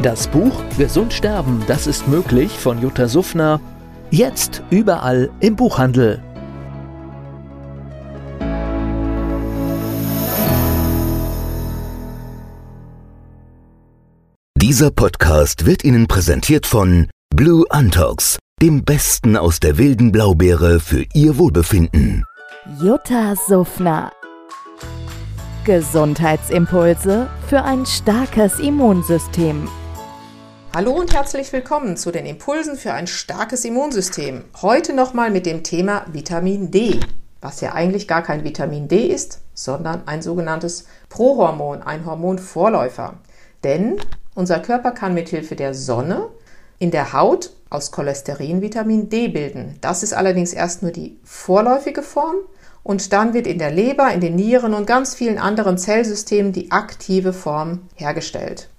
Das Buch Gesund sterben, das ist möglich von Jutta Suffner. Jetzt überall im Buchhandel. Dieser Podcast wird Ihnen präsentiert von Blue Antox, dem Besten aus der wilden Blaubeere für Ihr Wohlbefinden. Jutta Suffner. Gesundheitsimpulse für ein starkes Immunsystem. Hallo und herzlich willkommen zu den Impulsen für ein starkes Immunsystem. Heute nochmal mit dem Thema Vitamin D, was ja eigentlich gar kein Vitamin D ist, sondern ein sogenanntes Prohormon, ein Hormonvorläufer. Denn unser Körper kann mithilfe der Sonne in der Haut aus Cholesterin Vitamin D bilden. Das ist allerdings erst nur die vorläufige Form und dann wird in der Leber, in den Nieren und ganz vielen anderen Zellsystemen die aktive Form hergestellt.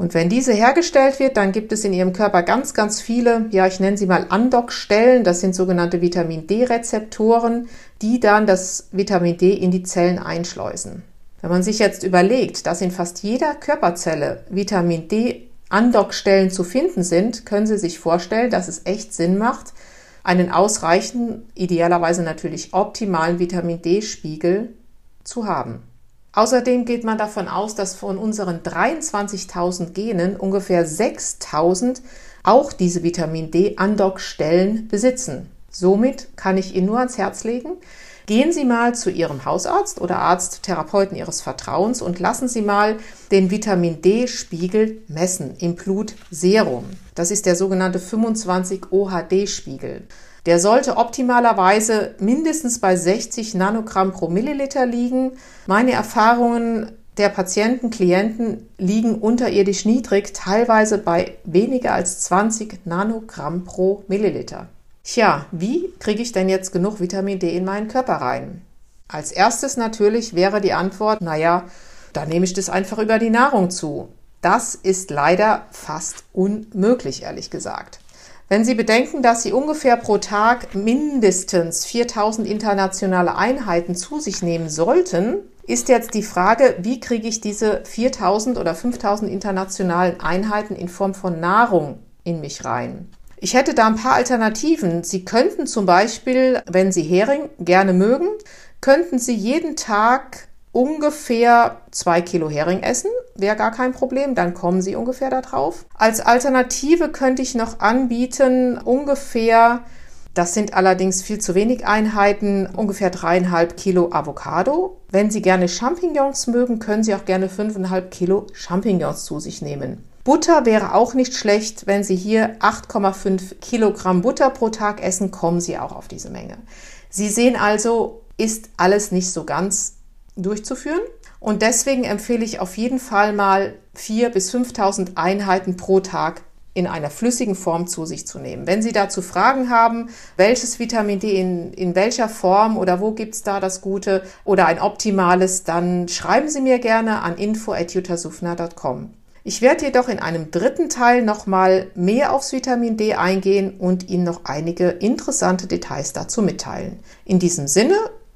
Und wenn diese hergestellt wird, dann gibt es in ihrem Körper ganz, ganz viele, ja, ich nenne sie mal Andockstellen, das sind sogenannte Vitamin D-Rezeptoren, die dann das Vitamin D in die Zellen einschleusen. Wenn man sich jetzt überlegt, dass in fast jeder Körperzelle Vitamin D Andockstellen zu finden sind, können Sie sich vorstellen, dass es echt Sinn macht, einen ausreichenden, idealerweise natürlich optimalen Vitamin D-Spiegel zu haben. Außerdem geht man davon aus, dass von unseren 23.000 Genen ungefähr 6.000 auch diese Vitamin D-Andockstellen besitzen. Somit kann ich Ihnen nur ans Herz legen, Gehen Sie mal zu Ihrem Hausarzt oder Arzt, Therapeuten Ihres Vertrauens und lassen Sie mal den Vitamin D-Spiegel messen im Blutserum. Das ist der sogenannte 25 OHD-Spiegel. Der sollte optimalerweise mindestens bei 60 Nanogramm pro Milliliter liegen. Meine Erfahrungen der Patienten, Klienten liegen unterirdisch niedrig, teilweise bei weniger als 20 Nanogramm pro Milliliter. Tja, wie kriege ich denn jetzt genug Vitamin D in meinen Körper rein? Als erstes natürlich wäre die Antwort, naja, da nehme ich das einfach über die Nahrung zu. Das ist leider fast unmöglich, ehrlich gesagt. Wenn Sie bedenken, dass Sie ungefähr pro Tag mindestens 4000 internationale Einheiten zu sich nehmen sollten, ist jetzt die Frage, wie kriege ich diese 4000 oder 5000 internationalen Einheiten in Form von Nahrung in mich rein? Ich hätte da ein paar Alternativen. Sie könnten zum Beispiel, wenn Sie Hering gerne mögen, könnten Sie jeden Tag ungefähr zwei Kilo Hering essen, wäre gar kein Problem, dann kommen Sie ungefähr da drauf. Als Alternative könnte ich noch anbieten, ungefähr, das sind allerdings viel zu wenig Einheiten, ungefähr dreieinhalb Kilo Avocado. Wenn Sie gerne Champignons mögen, können Sie auch gerne fünfeinhalb Kilo Champignons zu sich nehmen. Butter wäre auch nicht schlecht. Wenn Sie hier 8,5 Kilogramm Butter pro Tag essen, kommen Sie auch auf diese Menge. Sie sehen also, ist alles nicht so ganz durchzuführen. Und deswegen empfehle ich auf jeden Fall mal 4.000 bis 5.000 Einheiten pro Tag in einer flüssigen Form zu sich zu nehmen. Wenn Sie dazu Fragen haben, welches Vitamin D in, in welcher Form oder wo gibt's da das Gute oder ein optimales, dann schreiben Sie mir gerne an info.jutasufner.com. Ich werde jedoch in einem dritten Teil nochmal mehr aufs Vitamin D eingehen und Ihnen noch einige interessante Details dazu mitteilen. In diesem Sinne,